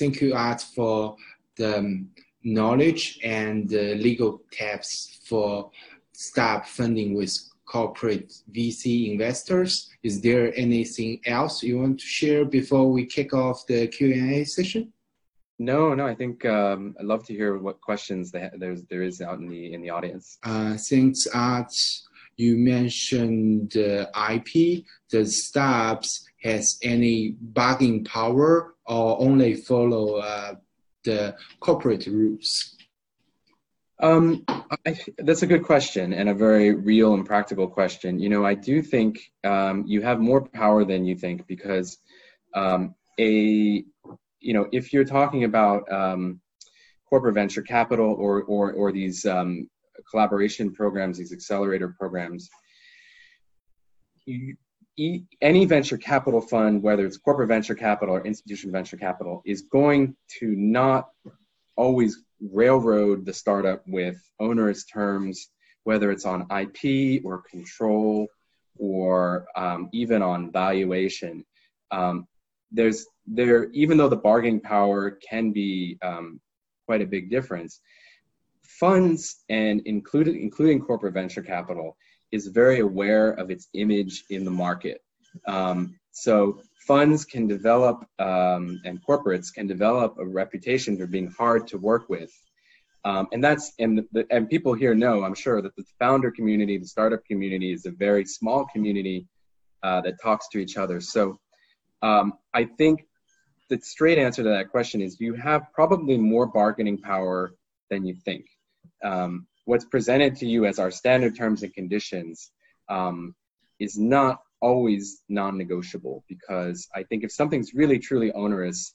thank you, Art, for the um, knowledge and the legal tips for start funding with corporate VC investors. Is there anything else you want to share before we kick off the Q&A session? No, no. I think um, I'd love to hear what questions there's there is out in the in the audience. Uh, thanks, Art. You mentioned uh, IP. Does Starbs has any bargaining power or only follow uh, the corporate rules? Um, I, that's a good question and a very real and practical question. You know, I do think um, you have more power than you think because um, a, you know, if you're talking about um, corporate venture capital or or or these um, collaboration programs, these accelerator programs, you, any venture capital fund, whether it's corporate venture capital or institutional venture capital, is going to not always railroad the startup with onerous terms, whether it's on IP or control or um, even on valuation. Um, there's there even though the bargaining power can be um, quite a big difference, funds and including including corporate venture capital is very aware of its image in the market. Um, so funds can develop um, and corporates can develop a reputation for being hard to work with. Um, and that's and the, and people here know I'm sure that the founder community, the startup community, is a very small community uh, that talks to each other. So um, I think the straight answer to that question is you have probably more bargaining power than you think. Um, what's presented to you as our standard terms and conditions um, is not always non-negotiable because I think if something's really truly onerous,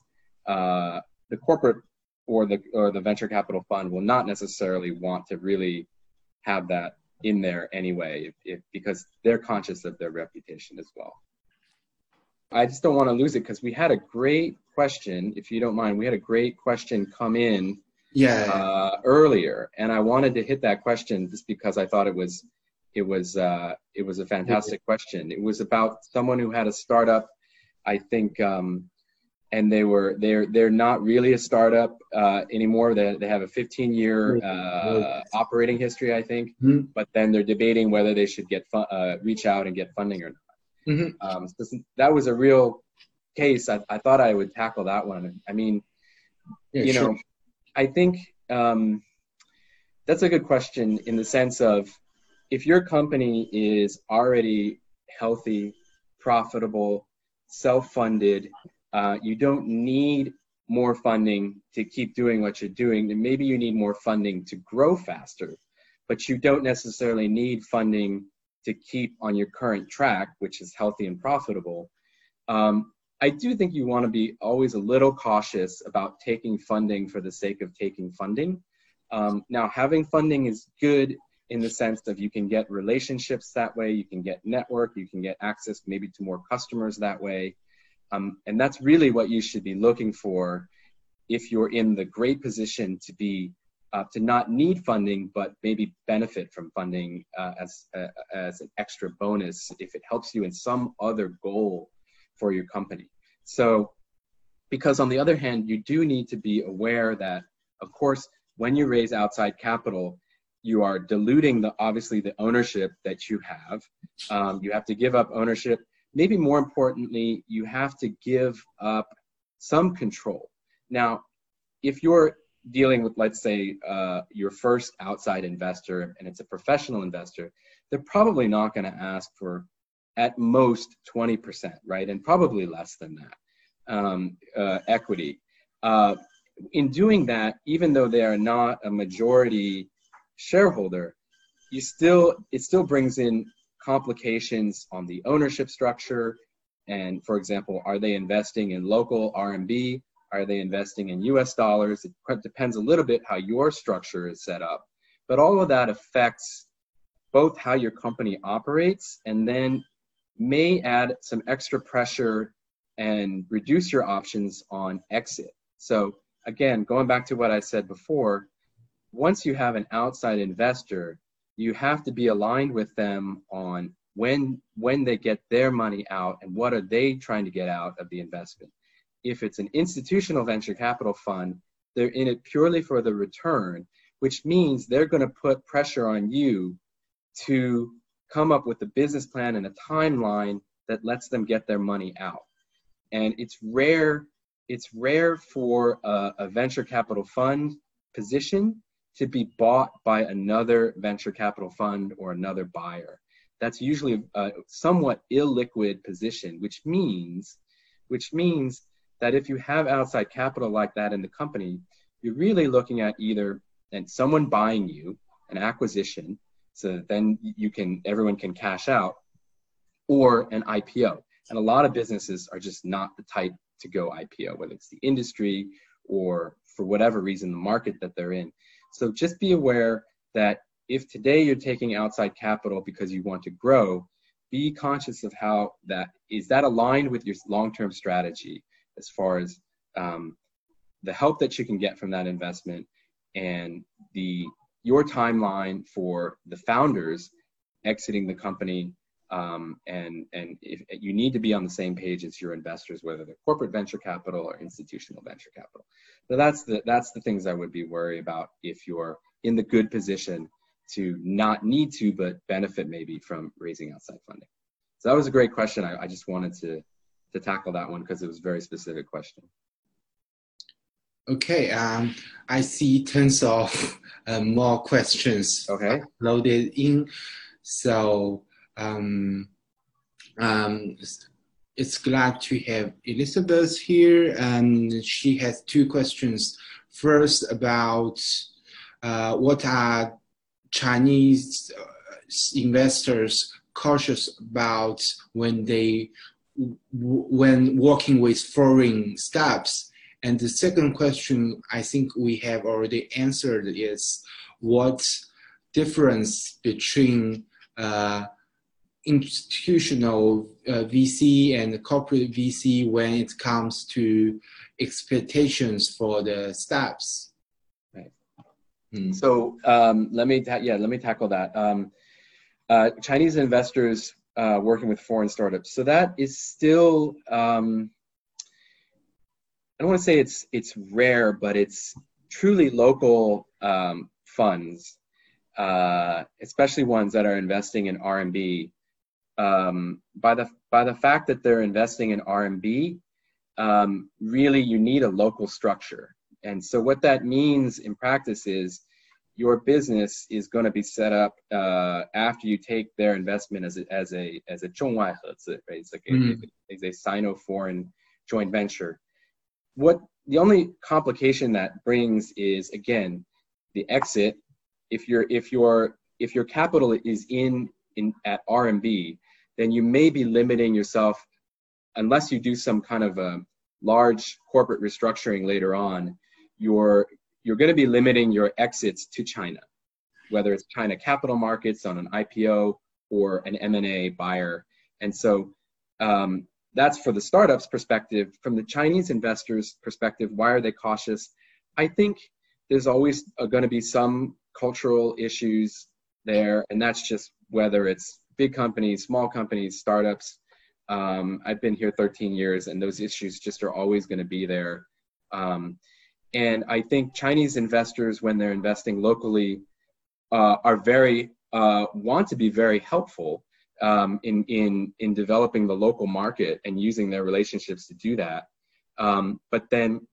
uh, the corporate or the or the venture capital fund will not necessarily want to really have that in there anyway, if, if, because they're conscious of their reputation as well. I just don't want to lose it because we had a great question, if you don't mind. We had a great question come in yeah. Uh, earlier, and I wanted to hit that question just because I thought it was it was uh, it was a fantastic yeah. question. It was about someone who had a startup, I think, um, and they were they're they're not really a startup uh, anymore. They they have a 15 year uh, operating history, I think, mm-hmm. but then they're debating whether they should get uh, reach out and get funding or not. Mm-hmm. Um, so that was a real case. I, I thought I would tackle that one. I mean, yeah, you sure. I think um, that's a good question in the sense of if your company is already healthy, profitable, self funded, uh, you don't need more funding to keep doing what you're doing. Maybe you need more funding to grow faster, but you don't necessarily need funding to keep on your current track, which is healthy and profitable. Um, I do think you want to be always a little cautious about taking funding for the sake of taking funding. Um, now, having funding is good in the sense of you can get relationships that way, you can get network, you can get access maybe to more customers that way. Um, and that's really what you should be looking for if you're in the great position to be uh, to not need funding, but maybe benefit from funding uh, as uh, as an extra bonus if it helps you in some other goal for your company. So, because on the other hand, you do need to be aware that, of course, when you raise outside capital, you are diluting the obviously the ownership that you have. Um, you have to give up ownership. Maybe more importantly, you have to give up some control. Now, if you're dealing with, let's say, uh, your first outside investor and it's a professional investor, they're probably not going to ask for at most 20%, right? And probably less than that um, uh, equity. Uh, in doing that, even though they are not a majority shareholder, you still it still brings in complications on the ownership structure. And for example, are they investing in local RMB? Are they investing in US dollars? It depends a little bit how your structure is set up. But all of that affects both how your company operates and then may add some extra pressure and reduce your options on exit. So again, going back to what I said before, once you have an outside investor, you have to be aligned with them on when when they get their money out and what are they trying to get out of the investment. if it's an institutional venture capital fund, they're in it purely for the return, which means they're going to put pressure on you to come up with a business plan and a timeline that lets them get their money out. And it's rare, it's rare for a, a venture capital fund position to be bought by another venture capital fund or another buyer. That's usually a somewhat illiquid position, which means, which means that if you have outside capital like that in the company, you're really looking at either and someone buying you an acquisition, so then you can everyone can cash out, or an IPO. And a lot of businesses are just not the type to go IPO, whether it's the industry or for whatever reason the market that they're in. So just be aware that if today you're taking outside capital because you want to grow, be conscious of how that is that aligned with your long-term strategy as far as um, the help that you can get from that investment and the your timeline for the founders exiting the company um, and and if you need to be on the same page as your investors, whether they're corporate venture capital or institutional venture capital. So that's the that's the things I would be worried about if you're in the good position to not need to, but benefit maybe from raising outside funding. So that was a great question. I, I just wanted to to tackle that one because it was a very specific question. Okay, um, I see tons of uh, more questions okay. loaded in. So um, um, it's glad to have Elizabeth here, and she has two questions. First, about uh, what are Chinese uh, investors cautious about when they when working with foreign staffs? And the second question I think we have already answered is what difference between uh, institutional uh, VC and corporate VC when it comes to expectations for the staffs. Right. Hmm. So um, let me yeah let me tackle that. Um, uh, Chinese investors uh, working with foreign startups. So that is still um, I don't want to say it's it's rare, but it's truly local um, funds, uh, especially ones that are investing in RMB. Um, by the by, the fact that they're investing in RMB, um, really you need a local structure. And so what that means in practice is your business is going to be set up uh, after you take their investment as a as a as a right? It's like mm-hmm. it's a sino-foreign joint venture. What the only complication that brings is again the exit. If your if your if your capital is in in at RMB, then you may be limiting yourself unless you do some kind of a large corporate restructuring later on you're you're going to be limiting your exits to china whether it's china capital markets on an ipo or an m&a buyer and so um, that's for the startups perspective from the chinese investors perspective why are they cautious i think there's always going to be some cultural issues there and that's just whether it's big companies, small companies, startups. Um, I've been here 13 years, and those issues just are always going to be there. Um, and I think Chinese investors, when they're investing locally, uh, are very uh, want to be very helpful um, in in in developing the local market and using their relationships to do that. Um, but then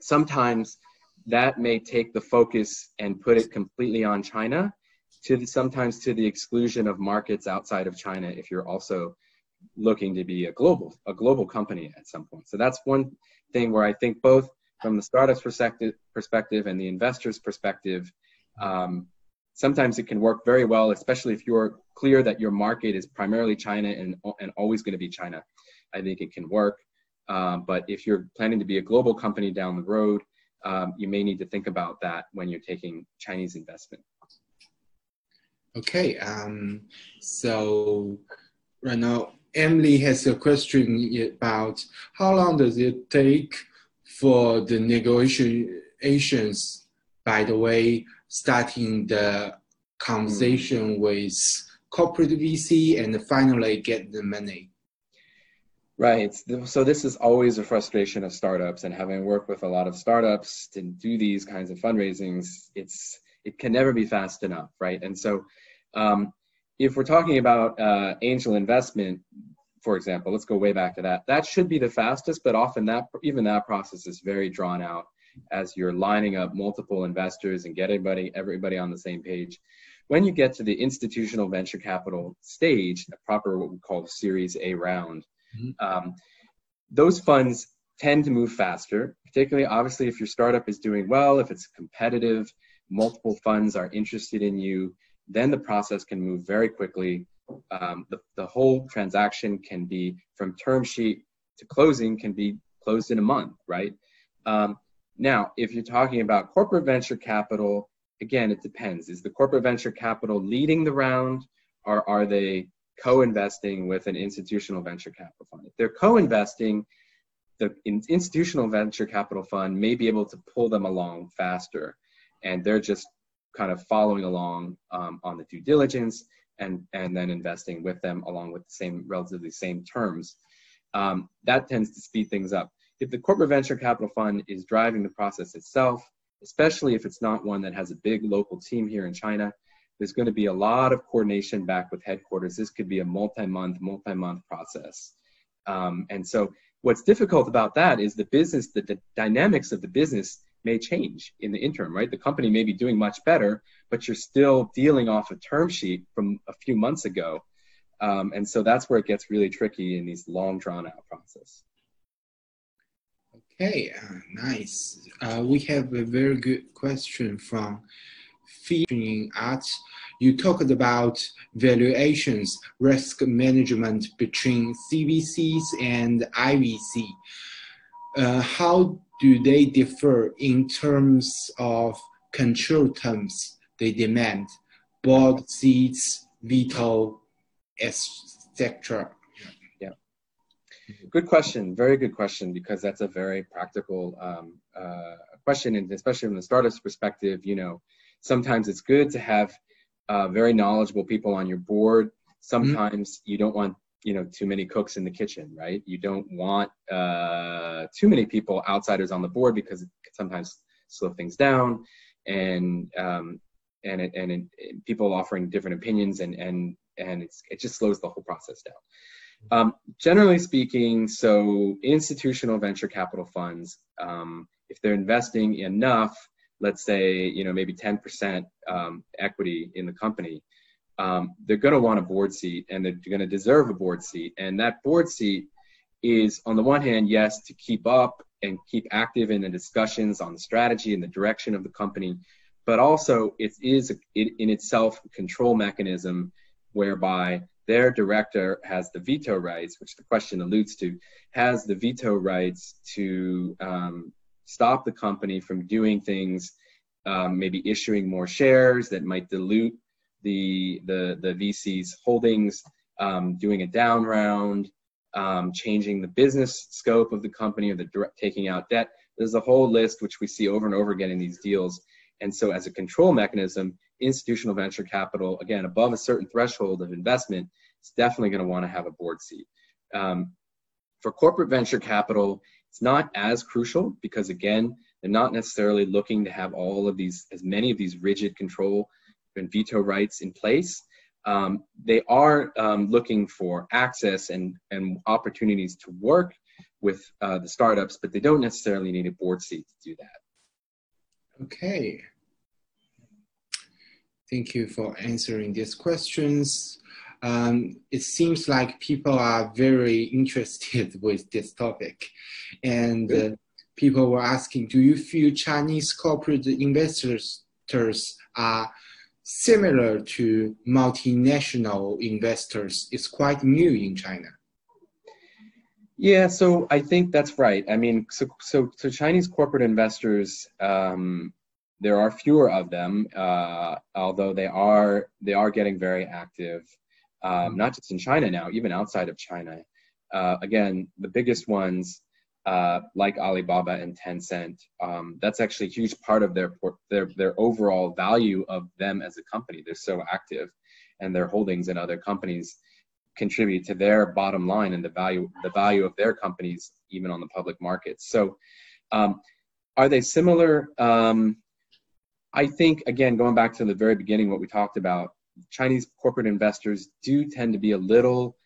sometimes that may take the focus and put it completely on China to the, sometimes to the exclusion of markets outside of China if you're also looking to be a global a global company at some point. So that's one thing where I think both from the startup's perspective perspective and the investor's perspective, um, sometimes it can work very well, especially if you're clear that your market is primarily China and and always going to be China. I think it can work. Um, but if you're planning to be a global company down the road, um, you may need to think about that when you're taking Chinese investment. Okay, um, so right now Emily has a question about how long does it take for the negotiations, by the way, starting the conversation mm. with corporate VC and finally get the money? Right. So this is always a frustration of startups, and having worked with a lot of startups to do these kinds of fundraisings, it's it can never be fast enough, right? And so, um, if we're talking about uh, angel investment, for example, let's go way back to that. That should be the fastest, but often that even that process is very drawn out as you're lining up multiple investors and get everybody everybody on the same page. When you get to the institutional venture capital stage, a proper what we call Series A round, mm-hmm. um, those funds tend to move faster. Particularly, obviously, if your startup is doing well, if it's competitive, multiple funds are interested in you, then the process can move very quickly. Um, the, the whole transaction can be from term sheet to closing can be closed in a month, right? Um, now, if you're talking about corporate venture capital, again, it depends. Is the corporate venture capital leading the round or are they co-investing with an institutional venture capital fund? If they're co-investing, the institutional venture capital fund may be able to pull them along faster and they're just kind of following along um, on the due diligence and, and then investing with them along with the same relatively same terms. Um, that tends to speed things up if the corporate venture capital fund is driving the process itself, especially if it's not one that has a big local team here in China, there's going to be a lot of coordination back with headquarters. This could be a multi-month, multi-month process. Um, and so what's difficult about that is the business, the, dynamics of the business may change in the interim, right? The company may be doing much better, but you're still dealing off a term sheet from a few months ago. Um, and so that's where it gets really tricky in these long drawn out process. Okay, uh, nice. Uh, we have a very good question from featuring Arts. You talked about valuations, risk management between CVCs and IVC. Uh, how do they differ in terms of control terms they demand, board seats, veto, etc.? Good question. Very good question because that's a very practical um, uh, question, and especially from the startup's perspective, you know, sometimes it's good to have uh, very knowledgeable people on your board. Sometimes mm-hmm. you don't want you know too many cooks in the kitchen, right? You don't want uh, too many people outsiders on the board because it can sometimes slow things down, and um, and it, and it, people offering different opinions and and and it's, it just slows the whole process down. Um, generally speaking, so institutional venture capital funds, um, if they're investing enough, let's say, you know, maybe 10% um, equity in the company, um, they're going to want a board seat and they're going to deserve a board seat. And that board seat is, on the one hand, yes, to keep up and keep active in the discussions on the strategy and the direction of the company, but also it is it, in itself a control mechanism whereby their director has the veto rights, which the question alludes to, has the veto rights to um, stop the company from doing things, um, maybe issuing more shares that might dilute the the the VC's holdings, um, doing a down round, um, changing the business scope of the company, or the direct, taking out debt. There's a whole list which we see over and over again in these deals. And so, as a control mechanism, institutional venture capital, again, above a certain threshold of investment, is definitely going to want to have a board seat. Um, for corporate venture capital, it's not as crucial because, again, they're not necessarily looking to have all of these, as many of these rigid control and veto rights in place. Um, they are um, looking for access and, and opportunities to work with uh, the startups, but they don't necessarily need a board seat to do that. Okay. Thank you for answering these questions. Um, it seems like people are very interested with this topic. And uh, people were asking, do you feel Chinese corporate investors are similar to multinational investors? It's quite new in China. Yeah, so I think that's right. I mean, so so, so Chinese corporate investors um, there are fewer of them, uh, although they are they are getting very active, um, not just in China now, even outside of China. Uh, again, the biggest ones uh, like Alibaba and Tencent, um, that's actually a huge part of their their their overall value of them as a company. They're so active, and their holdings in other companies contribute to their bottom line and the value the value of their companies even on the public markets. So, um, are they similar? Um, I think again, going back to the very beginning, what we talked about, Chinese corporate investors do tend to be a little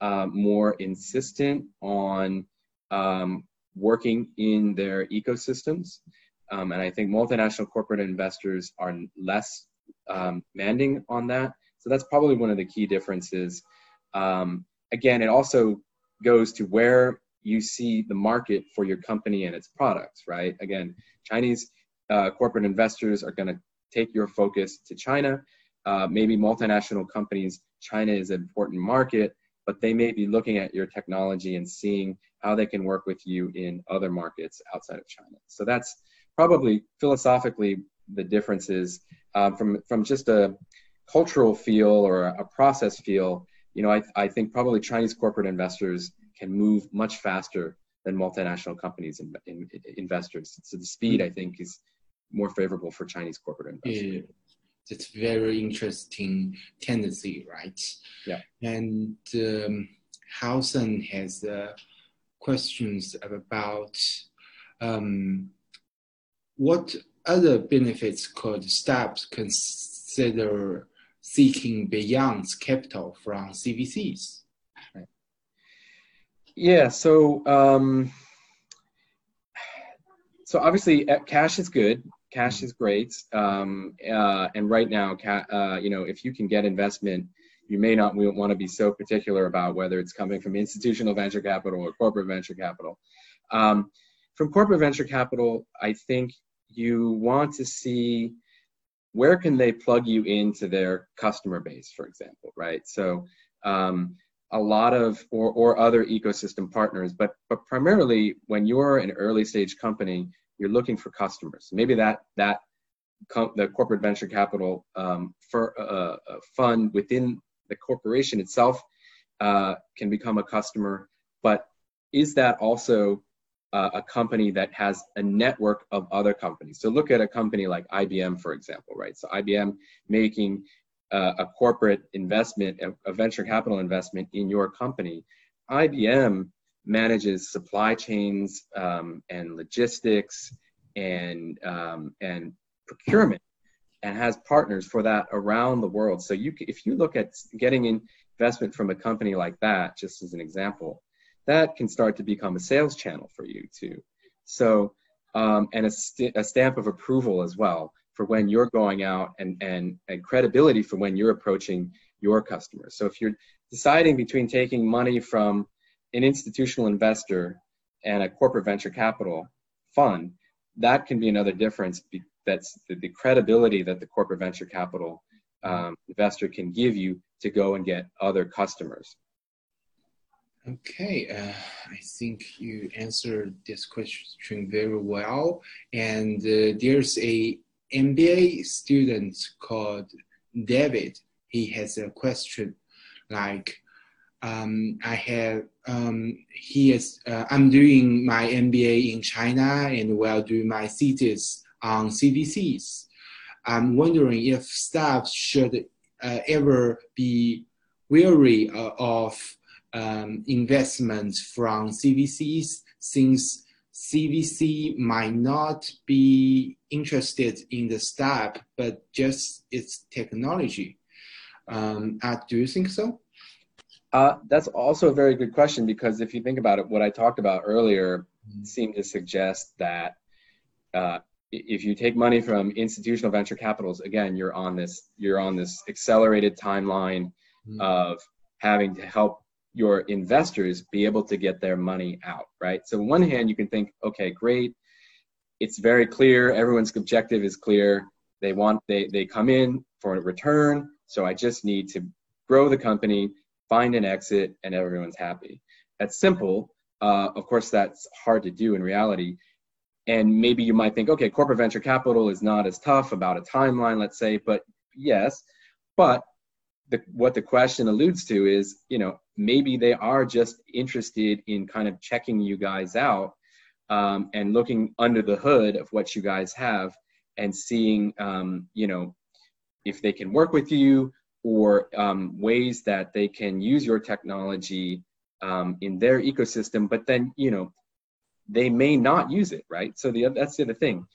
uh, more insistent on um, working in their ecosystems. Um, and I think multinational corporate investors are less um, manding on that. So that's probably one of the key differences. Um, again, it also goes to where you see the market for your company and its products, right? Again, Chinese uh, corporate investors are going to take your focus to China. Uh, maybe multinational companies, China is an important market, but they may be looking at your technology and seeing how they can work with you in other markets outside of China. So that's probably philosophically the differences um, from from just a cultural feel or a process feel. You know, I, I think probably Chinese corporate investors can move much faster than multinational companies in, in, in investors. So the speed, I think, is more favorable for Chinese corporate investors. Yeah. That's very interesting tendency, right? Yeah. And um, Hausen has uh, questions about um, what other benefits could startups consider seeking beyond capital from CVCs? Yeah, so um, so obviously uh, cash is good. Cash mm-hmm. is great, um, uh, and right now, ca- uh, you know, if you can get investment, you may not want to be so particular about whether it's coming from institutional venture capital or corporate venture capital. Um, from corporate venture capital, I think you want to see where can they plug you into their customer base, for example, right? So um, a lot of or, or other ecosystem partners, but but primarily when you're an early stage company, you're looking for customers. Maybe that that com- the corporate venture capital um, for uh, a fund within the corporation itself uh, can become a customer, but is that also uh, a company that has a network of other companies. So look at a company like IBM, for example, right? So IBM making uh, a corporate investment, a, a, venture capital investment in your company. IBM manages supply chains um, and logistics and um, and procurement and has partners for that around the world. So you, if you look at getting investment from a company like that, just as an example, that can start to become a sales channel for you too. So, um, and a, st- a, stamp of approval as well for when you're going out and, and, and credibility for when you're approaching your customers. So if you're deciding between taking money from an institutional investor and a corporate venture capital fund, that can be another difference. That's the, the, credibility that the corporate venture capital um, investor can give you to go and get other customers. Okay, uh, I think you answered this question very well. And uh, there's a MBA student called David. He has a question like, um, I have, um, he is, uh, I'm doing my MBA in China and while doing my thesis on CVCs. I'm wondering if staff should uh, ever be weary uh, of um, investments from CVCs since CVC might not be interested in the startup, but just its technology. Um, uh, do you think so? Uh, that's also a very good question because if you think about it, what I talked about earlier mm-hmm. seemed to suggest that uh, if you take money from institutional venture capitals, again, you're on this you're on this accelerated timeline mm-hmm. of having to help your investors be able to get their money out, right? So on one hand, you can think, okay, great. It's very clear. Everyone's objective is clear. They want, they, they come in for a return. So I just need to grow the company, find an exit, and everyone's happy. That's simple. Uh, of course, that's hard to do in reality. And maybe you might think, okay, corporate venture capital is not as tough about a timeline, let's say, but yes, but the, what the question alludes to is, you know, maybe they are just interested in kind of checking you guys out um, and looking under the hood of what you guys have and seeing, um, you know, if they can work with you, or um, ways that they can use your technology um, in their ecosystem, but then you know they may not use it, right? So the that's the other thing.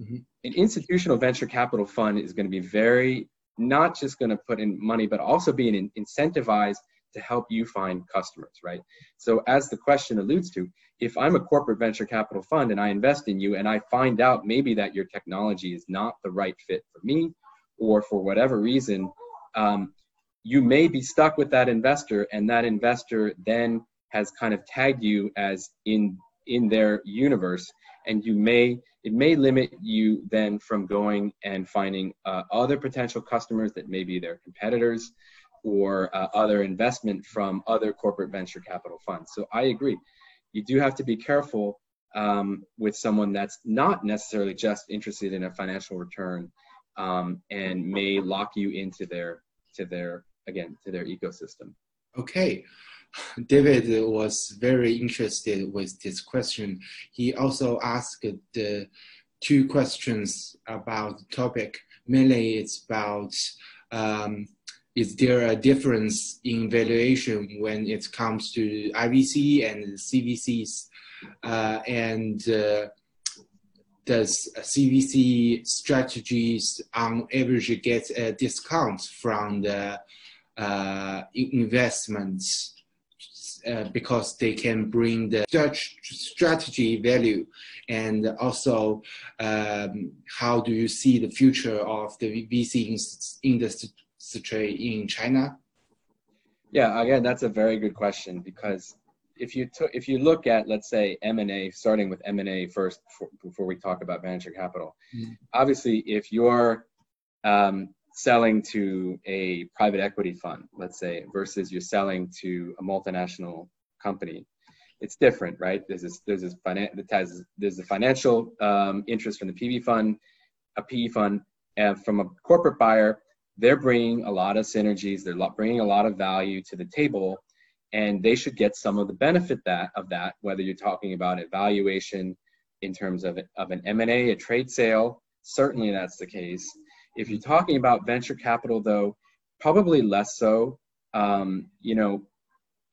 Mm-hmm. An institutional venture capital fund is going to be very not just going to put in money, but also being incentivized to help you find customers, right? So as the question alludes to, if I'm a corporate venture capital fund and I invest in you and I find out maybe that your technology is not the right fit for me, or for whatever reason, um, you may be stuck with that investor, and that investor then has kind of tagged you as in in their universe, and you may it may limit you then from going and finding uh, other potential customers that may be their competitors or uh, other investment from other corporate venture capital funds. So I agree. You do have to be careful um, with someone that's not necessarily just interested in a financial return um, and may lock you into their to their again to their ecosystem. Okay. David was very interested with this question. He also asked the two questions about the topic. Mainly, it's about um, is there a difference in valuation when it comes to IVC and CVCs? Uh, and uh, does CVC strategies on average get a discount from the uh, investments uh, because they can bring the strategy value and also um, how do you see the future of the VC industry in China? Yeah, again, that's a very good question because if you took if you look at let's say M&A, starting with M&A first before, before we talk about venture capital, mm-hmm. obviously if you're um, selling to a private equity fund, let's say, versus you're selling to a multinational company, it's different, right? There's this there's this finan- there's a financial um, interest from the PV fund, a PE fund, and from a corporate buyer they're bringing a lot of synergies they're bringing a lot of value to the table and they should get some of the benefit that of that whether you're talking about evaluation in terms of, of an m&a a trade sale certainly that's the case if you're talking about venture capital though probably less so. Um, you know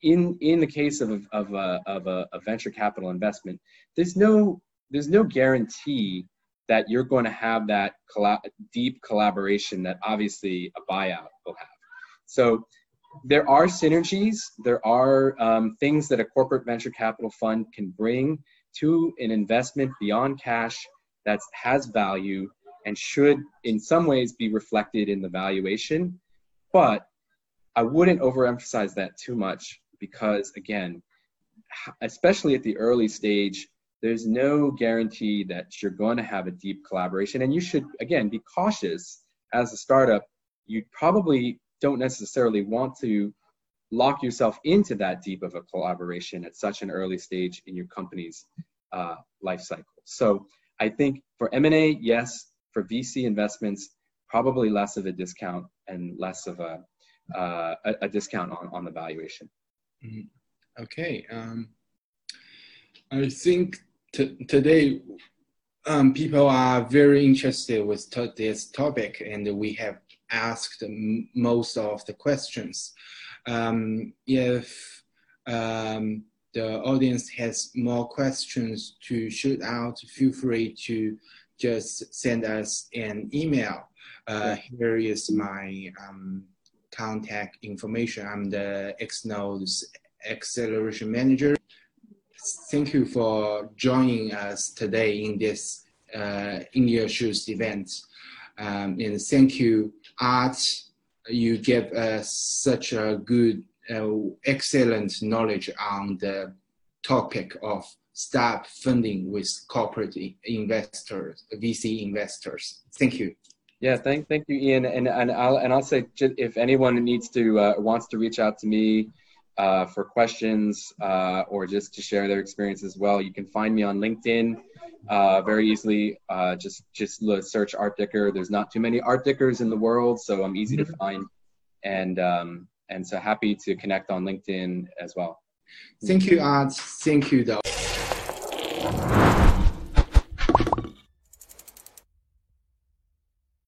in in the case of, of, a, of a, a venture capital investment there's no there's no guarantee that you're going to have that deep collaboration that obviously a buyout will have. So there are synergies, there are um, things that a corporate venture capital fund can bring to an investment beyond cash that has value and should in some ways be reflected in the valuation. But I wouldn't overemphasize that too much because again, especially at the early stage, there's no guarantee that you're going to have a deep collaboration. And you should, again, be cautious as a startup. You probably don't necessarily want to lock yourself into that deep of a collaboration at such an early stage in your company's uh, life cycle. So I think for M&A, yes. For VC investments, probably less of a discount and less of a, uh, a, a, discount on, on the valuation. Mm-hmm. Okay. Um, I think today um, people are very interested with this topic and we have asked most of the questions. Um, if um, the audience has more questions to shoot out, feel free to just send us an email. Uh, here is my um, contact information. I'm the Xnode's acceleration manager thank you for joining us today in this uh, In Your Shoes event. Um, and thank you, Art. You gave us such a good, uh, excellent knowledge on the topic of start funding with corporate investors, VC investors. Thank you. Yeah, thank thank you, Ian. And and I'll and I'll say if anyone needs to uh, wants to reach out to me uh, for questions uh, or just to share their experience as well. You can find me on LinkedIn uh, very easily. Uh, just just search Art Dicker. There's not too many Art Dickers in the world, so I'm easy to mm-hmm. find. And um, and so happy to connect on LinkedIn as well. Thank you, Art. Thank you, though.